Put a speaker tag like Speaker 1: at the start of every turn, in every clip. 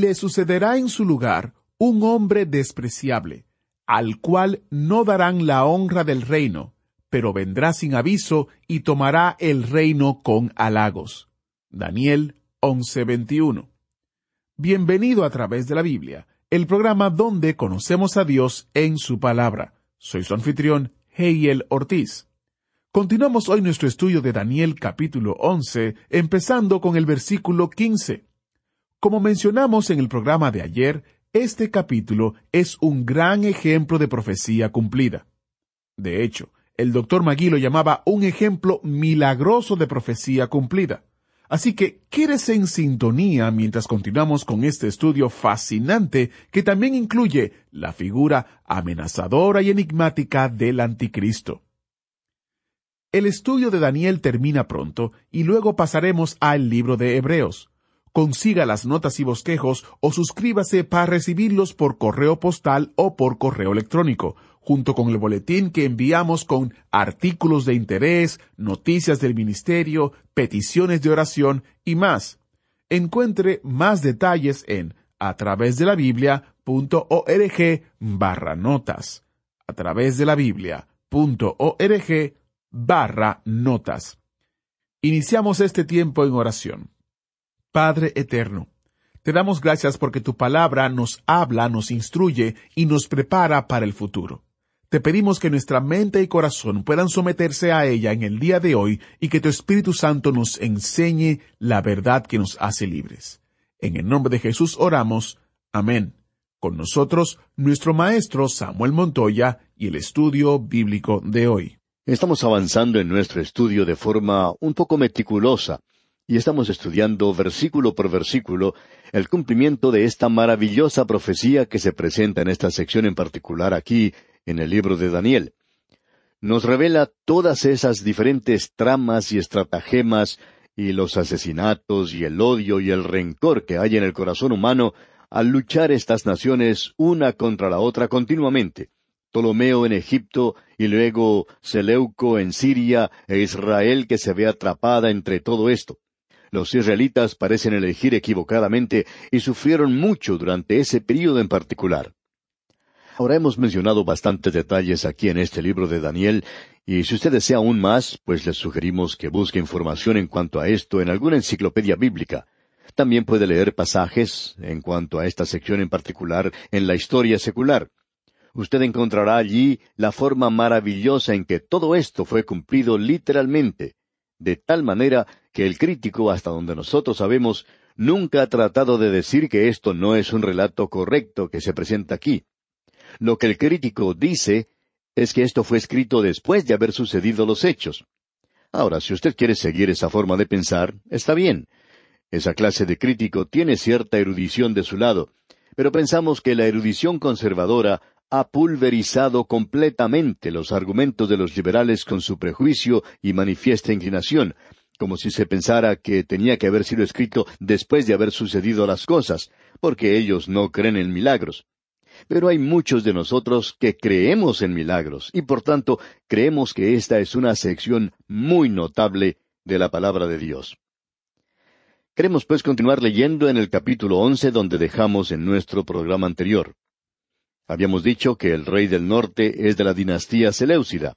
Speaker 1: le sucederá en su lugar un hombre despreciable, al cual no darán la honra del reino, pero vendrá sin aviso y tomará el reino con halagos. Daniel 11:21. Bienvenido a través de la Biblia, el programa donde conocemos a Dios en su palabra. Soy su anfitrión, Heiel Ortiz. Continuamos hoy nuestro estudio de Daniel capítulo 11, empezando con el versículo 15. Como mencionamos en el programa de ayer, este capítulo es un gran ejemplo de profecía cumplida. De hecho, el doctor Magui lo llamaba un ejemplo milagroso de profecía cumplida. Así que quédese en sintonía mientras continuamos con este estudio fascinante que también incluye la figura amenazadora y enigmática del anticristo. El estudio de Daniel termina pronto y luego pasaremos al libro de Hebreos consiga las notas y bosquejos o suscríbase para recibirlos por correo postal o por correo electrónico, junto con el boletín que enviamos con artículos de interés, noticias del ministerio, peticiones de oración y más. Encuentre más detalles en a través de la Biblia.org barra notas. A través de la Biblia.org barra notas. Iniciamos este tiempo en oración. Padre eterno, te damos gracias porque tu palabra nos habla, nos instruye y nos prepara para el futuro. Te pedimos que nuestra mente y corazón puedan someterse a ella en el día de hoy y que tu Espíritu Santo nos enseñe la verdad que nos hace libres. En el nombre de Jesús oramos. Amén. Con nosotros, nuestro maestro Samuel Montoya y el estudio bíblico de hoy.
Speaker 2: Estamos avanzando en nuestro estudio de forma un poco meticulosa y estamos estudiando versículo por versículo el cumplimiento de esta maravillosa profecía que se presenta en esta sección en particular aquí en el libro de Daniel. Nos revela todas esas diferentes tramas y estratagemas y los asesinatos y el odio y el rencor que hay en el corazón humano al luchar estas naciones una contra la otra continuamente. Ptolomeo en Egipto y luego Seleuco en Siria e Israel que se ve atrapada entre todo esto. Los israelitas parecen elegir equivocadamente y sufrieron mucho durante ese período en particular. Ahora hemos mencionado bastantes detalles aquí en este libro de Daniel, y si usted desea aún más, pues le sugerimos que busque información en cuanto a esto en alguna enciclopedia bíblica. También puede leer pasajes en cuanto a esta sección en particular en la historia secular. Usted encontrará allí la forma maravillosa en que todo esto fue cumplido literalmente, de tal manera que el crítico, hasta donde nosotros sabemos, nunca ha tratado de decir que esto no es un relato correcto que se presenta aquí. Lo que el crítico dice es que esto fue escrito después de haber sucedido los hechos. Ahora, si usted quiere seguir esa forma de pensar, está bien. Esa clase de crítico tiene cierta erudición de su lado, pero pensamos que la erudición conservadora ha pulverizado completamente los argumentos de los liberales con su prejuicio y manifiesta inclinación, como si se pensara que tenía que haber sido escrito después de haber sucedido las cosas, porque ellos no creen en milagros. Pero hay muchos de nosotros que creemos en milagros, y por tanto creemos que esta es una sección muy notable de la palabra de Dios. Queremos pues continuar leyendo en el capítulo once donde dejamos en nuestro programa anterior. Habíamos dicho que el rey del norte es de la dinastía Seleucida.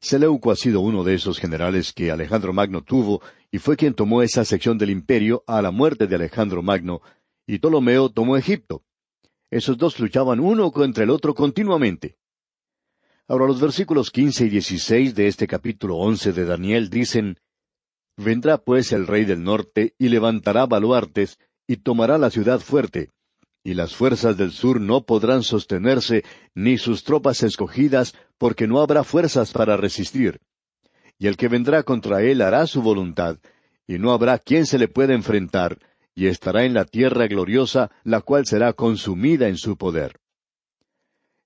Speaker 2: Seleuco ha sido uno de esos generales que Alejandro Magno tuvo y fue quien tomó esa sección del imperio a la muerte de Alejandro Magno, y Ptolomeo tomó Egipto. Esos dos luchaban uno contra el otro continuamente. Ahora los versículos quince y dieciséis de este capítulo once de Daniel dicen Vendrá pues el rey del norte y levantará baluartes y tomará la ciudad fuerte, y las fuerzas del sur no podrán sostenerse, ni sus tropas escogidas, porque no habrá fuerzas para resistir. Y el que vendrá contra él hará su voluntad, y no habrá quien se le pueda enfrentar, y estará en la tierra gloriosa, la cual será consumida en su poder.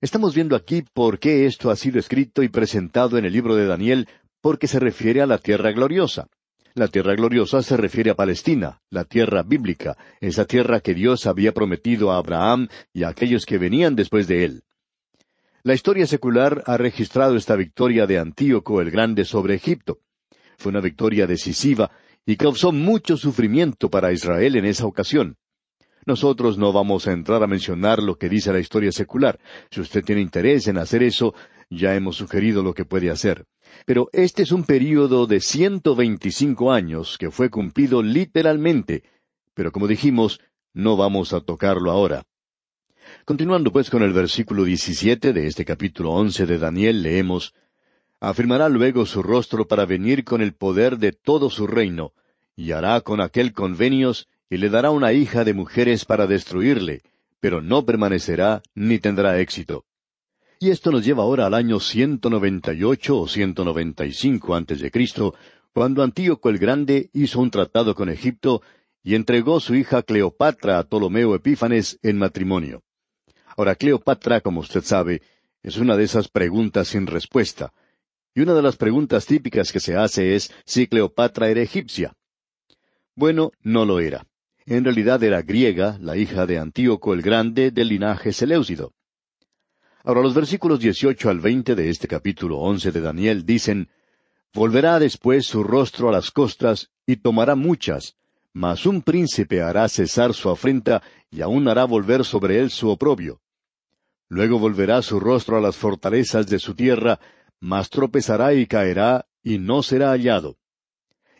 Speaker 2: Estamos viendo aquí por qué esto ha sido escrito y presentado en el libro de Daniel, porque se refiere a la tierra gloriosa. La tierra gloriosa se refiere a Palestina, la tierra bíblica, esa tierra que Dios había prometido a Abraham y a aquellos que venían después de él. La historia secular ha registrado esta victoria de Antíoco el Grande sobre Egipto. Fue una victoria decisiva y causó mucho sufrimiento para Israel en esa ocasión. Nosotros no vamos a entrar a mencionar lo que dice la historia secular. Si usted tiene interés en hacer eso, ya hemos sugerido lo que puede hacer. Pero este es un período de ciento veinticinco años que fue cumplido literalmente. Pero como dijimos, no vamos a tocarlo ahora. Continuando pues con el versículo diecisiete de este capítulo once de Daniel, leemos Afirmará luego su rostro para venir con el poder de todo su reino, y hará con aquel convenios, y le dará una hija de mujeres para destruirle, pero no permanecerá ni tendrá éxito. Y esto nos lleva ahora al año 198 o 195 antes de Cristo, cuando Antíoco el Grande hizo un tratado con Egipto y entregó su hija Cleopatra a Ptolomeo Epífanes en matrimonio. Ahora, Cleopatra, como usted sabe, es una de esas preguntas sin respuesta. Y una de las preguntas típicas que se hace es si Cleopatra era egipcia. Bueno, no lo era. En realidad era griega, la hija de Antíoco el Grande del linaje Seleucido. Ahora los versículos 18 al 20 de este capítulo 11 de Daniel dicen, Volverá después su rostro a las costas y tomará muchas, mas un príncipe hará cesar su afrenta y aún hará volver sobre él su oprobio. Luego volverá su rostro a las fortalezas de su tierra, mas tropezará y caerá, y no será hallado.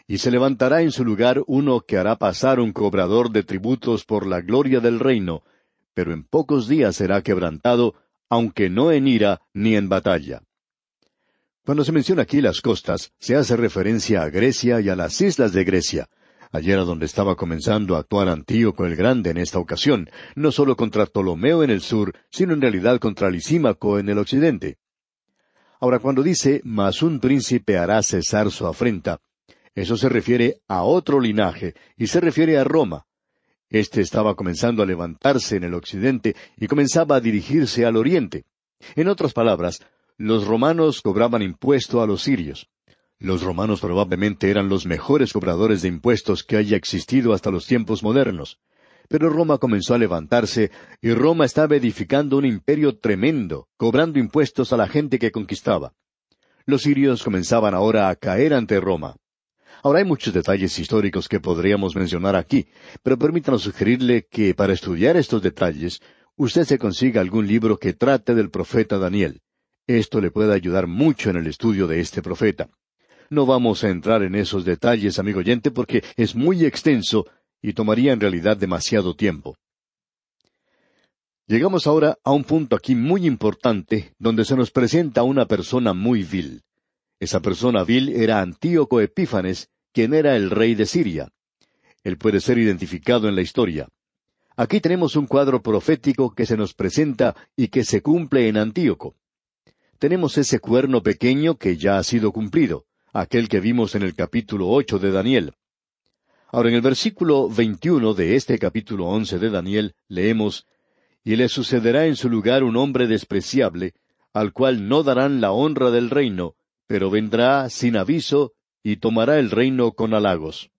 Speaker 2: Y se levantará en su lugar uno que hará pasar un cobrador de tributos por la gloria del reino, pero en pocos días será quebrantado, aunque no en ira ni en batalla. Cuando se menciona aquí las costas, se hace referencia a Grecia y a las islas de Grecia. Allí era donde estaba comenzando a actuar Antíoco el Grande en esta ocasión, no solo contra Ptolomeo en el sur, sino en realidad contra Lisímaco en el occidente. Ahora, cuando dice, mas un príncipe hará cesar su afrenta, eso se refiere a otro linaje y se refiere a Roma. Este estaba comenzando a levantarse en el occidente y comenzaba a dirigirse al oriente. En otras palabras, los romanos cobraban impuesto a los sirios. Los romanos probablemente eran los mejores cobradores de impuestos que haya existido hasta los tiempos modernos. Pero Roma comenzó a levantarse y Roma estaba edificando un imperio tremendo, cobrando impuestos a la gente que conquistaba. Los sirios comenzaban ahora a caer ante Roma. Ahora hay muchos detalles históricos que podríamos mencionar aquí, pero permítanos sugerirle que para estudiar estos detalles, usted se consiga algún libro que trate del profeta Daniel. Esto le puede ayudar mucho en el estudio de este profeta. No vamos a entrar en esos detalles, amigo oyente, porque es muy extenso y tomaría en realidad demasiado tiempo. Llegamos ahora a un punto aquí muy importante, donde se nos presenta una persona muy vil. Esa persona vil era Antíoco Epífanes, quien era el rey de Siria. Él puede ser identificado en la historia. Aquí tenemos un cuadro profético que se nos presenta y que se cumple en Antíoco. Tenemos ese cuerno pequeño que ya ha sido cumplido, aquel que vimos en el capítulo ocho de Daniel. Ahora en el versículo veintiuno de este capítulo once de Daniel leemos Y le sucederá en su lugar un hombre despreciable, al cual no darán la honra del reino, pero vendrá sin aviso y tomará el reino con halagos.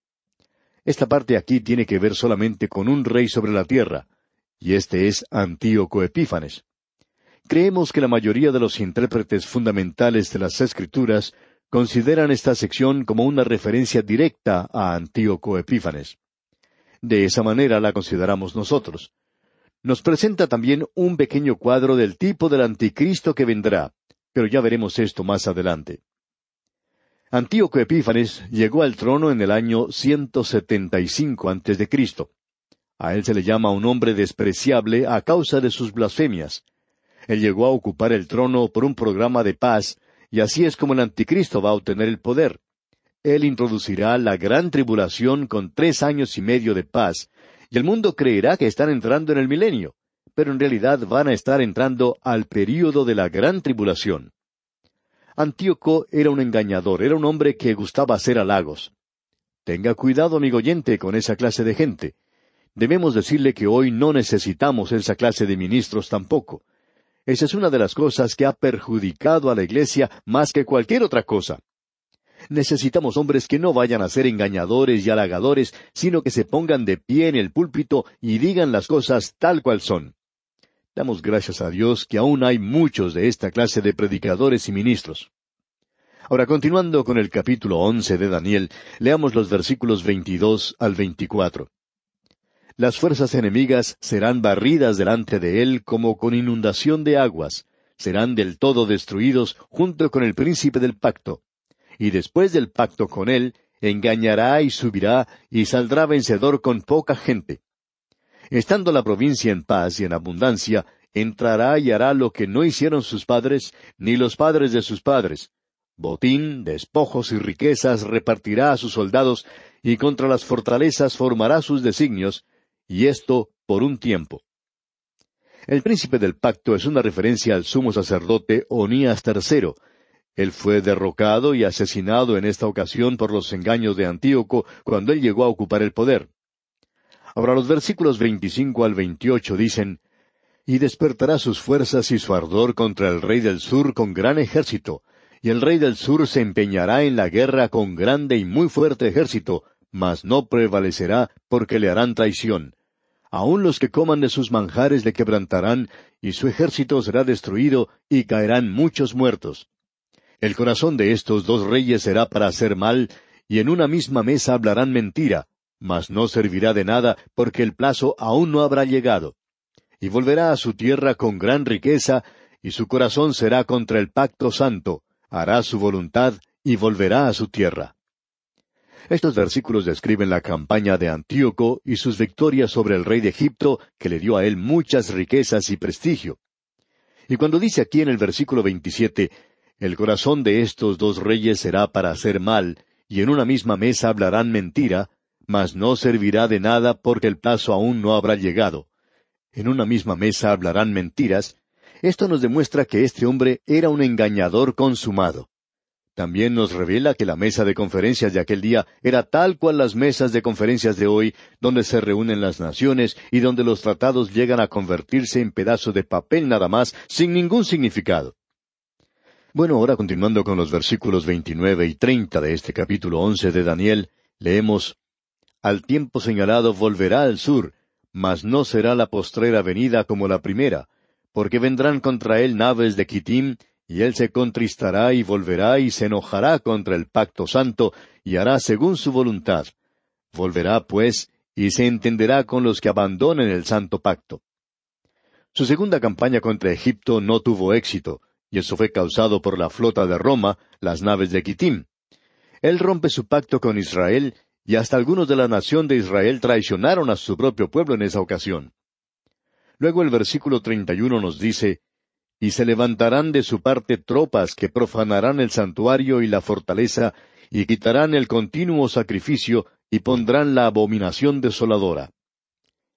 Speaker 2: Esta parte aquí tiene que ver solamente con un rey sobre la tierra, y este es Antíoco Epífanes. Creemos que la mayoría de los intérpretes fundamentales de las Escrituras consideran esta sección como una referencia directa a Antíoco Epífanes. De esa manera la consideramos nosotros. Nos presenta también un pequeño cuadro del tipo del anticristo que vendrá, pero ya veremos esto más adelante. Antíoco Epífanes llegó al trono en el año 175 antes de Cristo. A él se le llama un hombre despreciable a causa de sus blasfemias. Él llegó a ocupar el trono por un programa de paz y así es como el anticristo va a obtener el poder. Él introducirá la gran tribulación con tres años y medio de paz, y el mundo creerá que están entrando en el milenio, pero en realidad van a estar entrando al período de la gran tribulación. Antíoco era un engañador, era un hombre que gustaba hacer halagos. Tenga cuidado, amigo oyente, con esa clase de gente. Debemos decirle que hoy no necesitamos esa clase de ministros tampoco. Esa es una de las cosas que ha perjudicado a la Iglesia más que cualquier otra cosa. Necesitamos hombres que no vayan a ser engañadores y halagadores, sino que se pongan de pie en el púlpito y digan las cosas tal cual son. Damos gracias a Dios que aún hay muchos de esta clase de predicadores y ministros. Ahora, continuando con el capítulo once de Daniel, leamos los versículos veintidós al veinticuatro. Las fuerzas enemigas serán barridas delante de él como con inundación de aguas, serán del todo destruidos junto con el príncipe del pacto. Y después del pacto con él, engañará y subirá y saldrá vencedor con poca gente. Estando la provincia en paz y en abundancia, entrará y hará lo que no hicieron sus padres, ni los padres de sus padres. Botín, despojos y riquezas repartirá a sus soldados, y contra las fortalezas formará sus designios, y esto por un tiempo. El príncipe del pacto es una referencia al sumo sacerdote Onías III. Él fue derrocado y asesinado en esta ocasión por los engaños de Antíoco cuando él llegó a ocupar el poder. Ahora los versículos 25 al 28 dicen, Y despertará sus fuerzas y su ardor contra el rey del sur con gran ejército, y el rey del sur se empeñará en la guerra con grande y muy fuerte ejército, mas no prevalecerá porque le harán traición. Aun los que coman de sus manjares le quebrantarán, y su ejército será destruido, y caerán muchos muertos. El corazón de estos dos reyes será para hacer mal, y en una misma mesa hablarán mentira, mas no servirá de nada, porque el plazo aún no habrá llegado. Y volverá a su tierra con gran riqueza, y su corazón será contra el pacto santo, hará su voluntad, y volverá a su tierra. Estos versículos describen la campaña de Antíoco y sus victorias sobre el rey de Egipto, que le dio a él muchas riquezas y prestigio. Y cuando dice aquí en el versículo 27, el corazón de estos dos reyes será para hacer mal, y en una misma mesa hablarán mentira, mas no servirá de nada porque el plazo aún no habrá llegado. En una misma mesa hablarán mentiras. Esto nos demuestra que este hombre era un engañador consumado. También nos revela que la mesa de conferencias de aquel día era tal cual las mesas de conferencias de hoy, donde se reúnen las naciones y donde los tratados llegan a convertirse en pedazos de papel nada más, sin ningún significado. Bueno, ahora continuando con los versículos 29 y 30 de este capítulo 11 de Daniel, leemos, Al tiempo señalado volverá al sur, mas no será la postrera venida como la primera, porque vendrán contra él naves de Kitim, y él se contristará y volverá y se enojará contra el pacto santo, y hará según su voluntad. Volverá, pues, y se entenderá con los que abandonen el santo pacto. Su segunda campaña contra Egipto no tuvo éxito, y eso fue causado por la flota de Roma, las naves de Kitim. Él rompe su pacto con Israel, y hasta algunos de la nación de Israel traicionaron a su propio pueblo en esa ocasión. Luego el versículo treinta y uno nos dice, y se levantarán de su parte tropas que profanarán el santuario y la fortaleza, y quitarán el continuo sacrificio, y pondrán la abominación desoladora.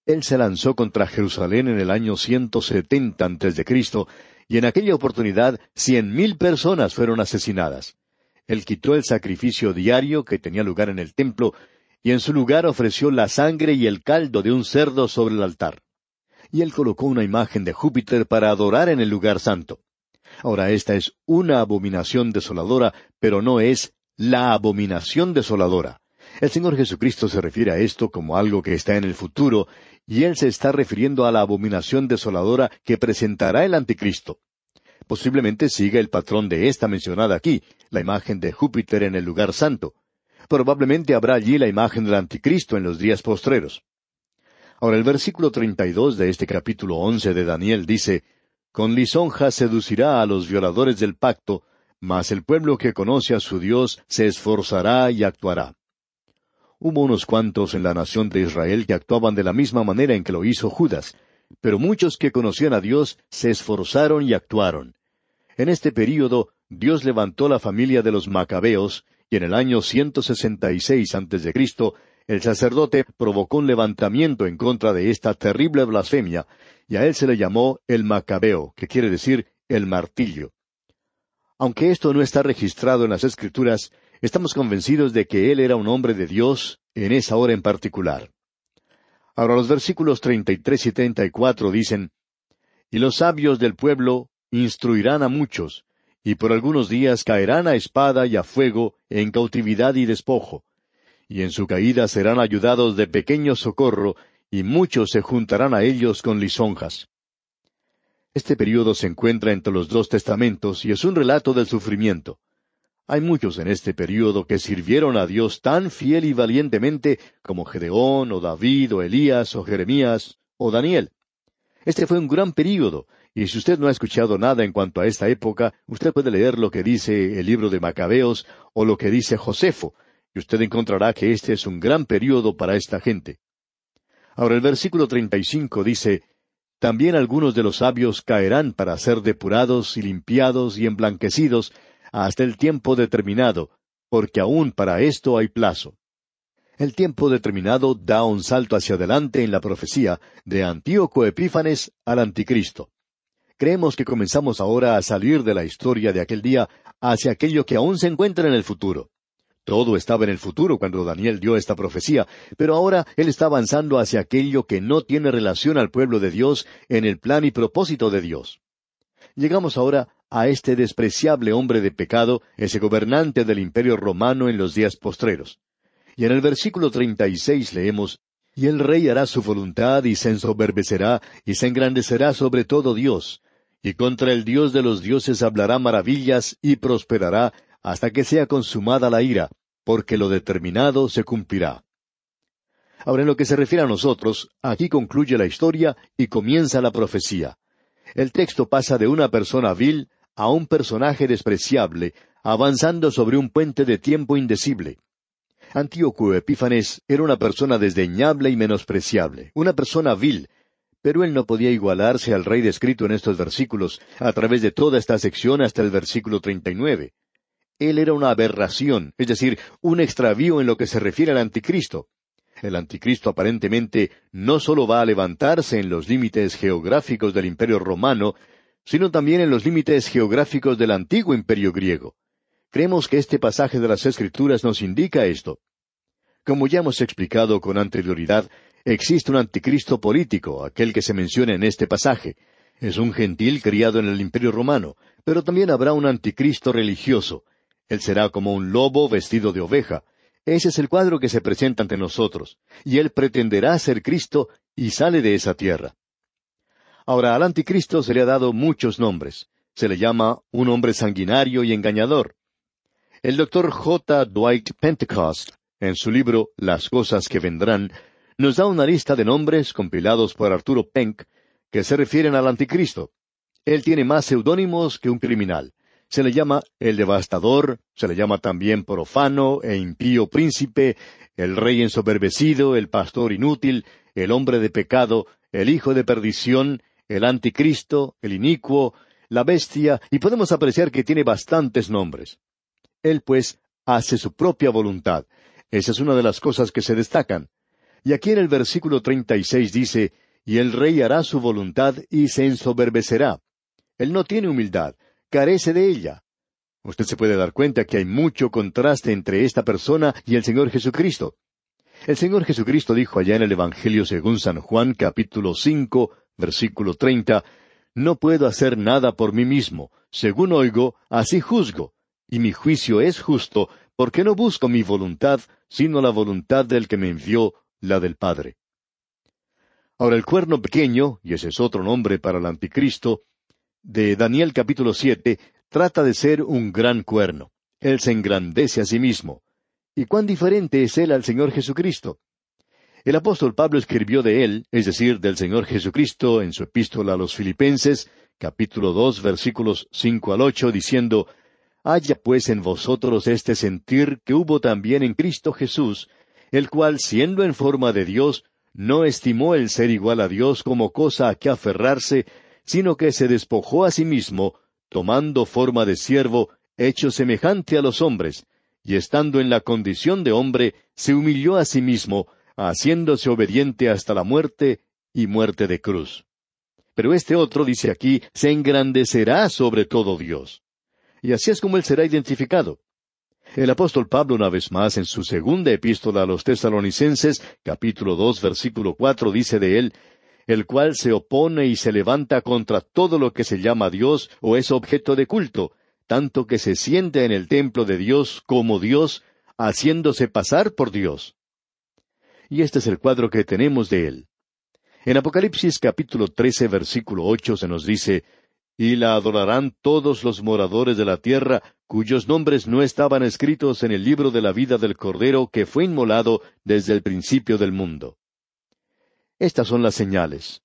Speaker 2: Él se lanzó contra Jerusalén en el año ciento setenta antes de Cristo, y en aquella oportunidad cien mil personas fueron asesinadas. Él quitó el sacrificio diario que tenía lugar en el templo, y en su lugar ofreció la sangre y el caldo de un cerdo sobre el altar y él colocó una imagen de Júpiter para adorar en el lugar santo. Ahora esta es una abominación desoladora, pero no es la abominación desoladora. El Señor Jesucristo se refiere a esto como algo que está en el futuro, y Él se está refiriendo a la abominación desoladora que presentará el Anticristo. Posiblemente siga el patrón de esta mencionada aquí, la imagen de Júpiter en el lugar santo. Probablemente habrá allí la imagen del Anticristo en los días postreros. Ahora el versículo treinta y dos de este capítulo once de Daniel dice, Con lisonja seducirá a los violadores del pacto, mas el pueblo que conoce a su Dios se esforzará y actuará. Hubo unos cuantos en la nación de Israel que actuaban de la misma manera en que lo hizo Judas, pero muchos que conocían a Dios se esforzaron y actuaron. En este período Dios levantó la familia de los Macabeos, y en el año ciento sesenta y seis antes de Cristo el sacerdote provocó un levantamiento en contra de esta terrible blasfemia, y a él se le llamó el Macabeo, que quiere decir el martillo. Aunque esto no está registrado en las Escrituras, estamos convencidos de que él era un hombre de Dios en esa hora en particular. Ahora los versículos treinta y tres y treinta y cuatro dicen Y los sabios del pueblo instruirán a muchos, y por algunos días caerán a espada y a fuego, en cautividad y despojo. Y en su caída serán ayudados de pequeño socorro, y muchos se juntarán a ellos con lisonjas. Este período se encuentra entre los dos testamentos y es un relato del sufrimiento. Hay muchos en este período que sirvieron a Dios tan fiel y valientemente como Gedeón, o David, o Elías, o Jeremías, o Daniel. Este fue un gran período, y si usted no ha escuchado nada en cuanto a esta época, usted puede leer lo que dice el libro de Macabeos o lo que dice Josefo, y usted encontrará que este es un gran período para esta gente. Ahora el versículo treinta y cinco dice También algunos de los sabios caerán para ser depurados y limpiados y emblanquecidos hasta el tiempo determinado, porque aún para esto hay plazo. El tiempo determinado da un salto hacia adelante en la profecía de Antíoco Epífanes al Anticristo. Creemos que comenzamos ahora a salir de la historia de aquel día hacia aquello que aún se encuentra en el futuro. Todo estaba en el futuro cuando Daniel dio esta profecía, pero ahora él está avanzando hacia aquello que no tiene relación al pueblo de Dios en el plan y propósito de Dios. Llegamos ahora a este despreciable hombre de pecado, ese gobernante del imperio romano en los días postreros. Y en el versículo treinta y seis leemos Y el rey hará su voluntad y se ensoberbecerá y se engrandecerá sobre todo Dios, y contra el Dios de los dioses hablará maravillas y prosperará hasta que sea consumada la ira, porque lo determinado se cumplirá. Ahora, en lo que se refiere a nosotros, aquí concluye la historia y comienza la profecía. El texto pasa de una persona vil a un personaje despreciable, avanzando sobre un puente de tiempo indecible. Antíoco Epífanes era una persona desdeñable y menospreciable, una persona vil, pero él no podía igualarse al rey descrito en estos versículos, a través de toda esta sección hasta el versículo treinta y nueve. Él era una aberración, es decir, un extravío en lo que se refiere al anticristo. El anticristo aparentemente no solo va a levantarse en los límites geográficos del imperio romano, sino también en los límites geográficos del antiguo imperio griego. Creemos que este pasaje de las Escrituras nos indica esto. Como ya hemos explicado con anterioridad, existe un anticristo político, aquel que se menciona en este pasaje. Es un gentil criado en el imperio romano, pero también habrá un anticristo religioso. Él será como un lobo vestido de oveja. Ese es el cuadro que se presenta ante nosotros. Y él pretenderá ser Cristo y sale de esa tierra. Ahora, al anticristo se le ha dado muchos nombres. Se le llama un hombre sanguinario y engañador. El doctor J. Dwight Pentecost, en su libro Las cosas que vendrán, nos da una lista de nombres compilados por Arturo Penck que se refieren al anticristo. Él tiene más seudónimos que un criminal. Se le llama el devastador, se le llama también profano e impío príncipe, el rey ensoberbecido, el pastor inútil, el hombre de pecado, el hijo de perdición, el anticristo, el inicuo, la bestia, y podemos apreciar que tiene bastantes nombres. Él, pues, hace su propia voluntad. Esa es una de las cosas que se destacan. Y aquí en el versículo treinta y seis dice, y el rey hará su voluntad y se ensoberbecerá. Él no tiene humildad, carece de ella. Usted se puede dar cuenta que hay mucho contraste entre esta persona y el Señor Jesucristo. El Señor Jesucristo dijo allá en el Evangelio según San Juan capítulo cinco, versículo treinta, No puedo hacer nada por mí mismo, según oigo, así juzgo, y mi juicio es justo, porque no busco mi voluntad, sino la voluntad del que me envió, la del Padre. Ahora el cuerno pequeño, y ese es otro nombre para el anticristo, de Daniel capítulo siete, trata de ser un gran cuerno. Él se engrandece a sí mismo. ¿Y cuán diferente es él al Señor Jesucristo? El apóstol Pablo escribió de él, es decir, del Señor Jesucristo, en su epístola a los Filipenses, capítulo dos, versículos cinco al ocho, diciendo, Haya pues en vosotros este sentir que hubo también en Cristo Jesús, el cual, siendo en forma de Dios, no estimó el ser igual a Dios como cosa a que aferrarse, sino que se despojó a sí mismo, tomando forma de siervo, hecho semejante a los hombres, y estando en la condición de hombre, se humilló a sí mismo, haciéndose obediente hasta la muerte y muerte de cruz. Pero este otro, dice aquí, se engrandecerá sobre todo Dios. Y así es como él será identificado. El apóstol Pablo una vez más en su segunda epístola a los tesalonicenses, capítulo dos, versículo cuatro, dice de él, el cual se opone y se levanta contra todo lo que se llama Dios o es objeto de culto, tanto que se siente en el templo de Dios como Dios, haciéndose pasar por Dios. Y este es el cuadro que tenemos de él. En Apocalipsis capítulo trece versículo ocho se nos dice, Y la adorarán todos los moradores de la tierra, cuyos nombres no estaban escritos en el libro de la vida del Cordero que fue inmolado desde el principio del mundo. Estas son las señales.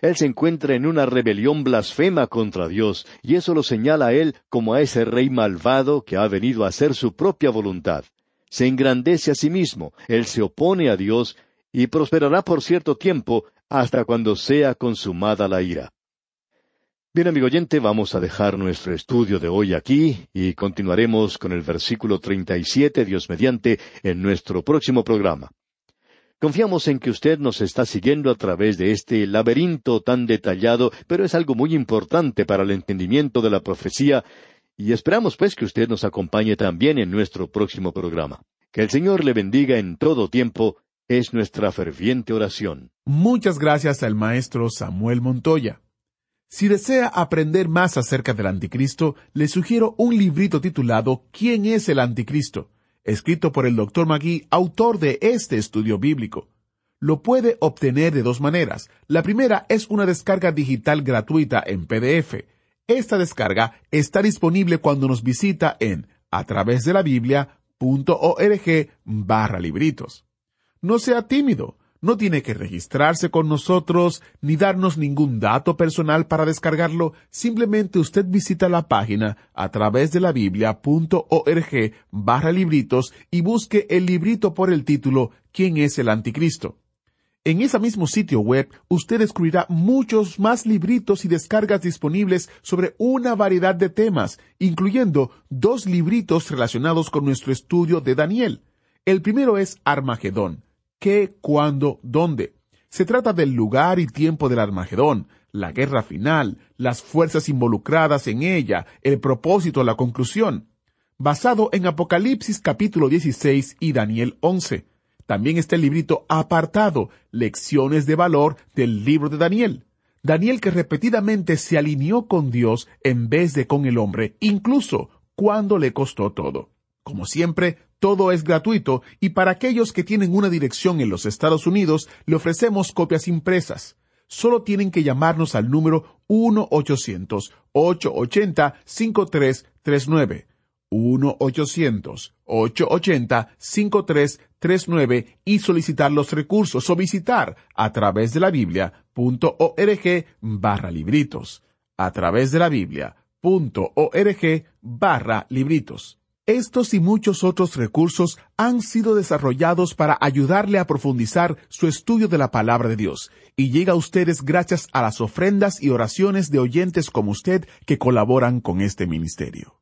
Speaker 2: Él se encuentra en una rebelión blasfema contra Dios, y eso lo señala a él como a ese rey malvado que ha venido a hacer su propia voluntad. Se engrandece a sí mismo, él se opone a Dios, y prosperará por cierto tiempo hasta cuando sea consumada la ira. Bien, amigo oyente, vamos a dejar nuestro estudio de hoy aquí y continuaremos con el versículo treinta y siete, Dios mediante, en nuestro próximo programa. Confiamos en que usted nos está siguiendo a través de este laberinto tan detallado, pero es algo muy importante para el entendimiento de la profecía, y esperamos pues que usted nos acompañe también en nuestro próximo programa. Que el Señor le bendiga en todo tiempo, es nuestra ferviente oración.
Speaker 1: Muchas gracias al maestro Samuel Montoya. Si desea aprender más acerca del anticristo, le sugiero un librito titulado ¿Quién es el anticristo? escrito por el Dr. Magui, autor de este estudio bíblico. Lo puede obtener de dos maneras. La primera es una descarga digital gratuita en PDF. Esta descarga está disponible cuando nos visita en a través de la Biblia.org barra libritos. No sea tímido no tiene que registrarse con nosotros ni darnos ningún dato personal para descargarlo. Simplemente usted visita la página a través de la biblia.org barra libritos y busque el librito por el título ¿Quién es el anticristo? En ese mismo sitio web usted descubrirá muchos más libritos y descargas disponibles sobre una variedad de temas, incluyendo dos libritos relacionados con nuestro estudio de Daniel. El primero es Armagedón qué, cuándo, dónde. Se trata del lugar y tiempo del Armagedón, la guerra final, las fuerzas involucradas en ella, el propósito, la conclusión. Basado en Apocalipsis capítulo 16 y Daniel 11. También está el librito apartado, Lecciones de Valor del libro de Daniel. Daniel que repetidamente se alineó con Dios en vez de con el hombre, incluso cuando le costó todo. Como siempre, todo es gratuito y para aquellos que tienen una dirección en los Estados Unidos le ofrecemos copias impresas. Solo tienen que llamarnos al número 1-800-880-5339. 1-800-880-5339 y solicitar los recursos o visitar a través de la Biblia.org barra libritos. A través de la Biblia.org barra libritos. Estos y muchos otros recursos han sido desarrollados para ayudarle a profundizar su estudio de la palabra de Dios y llega a ustedes gracias a las ofrendas y oraciones de oyentes como usted que colaboran con este ministerio.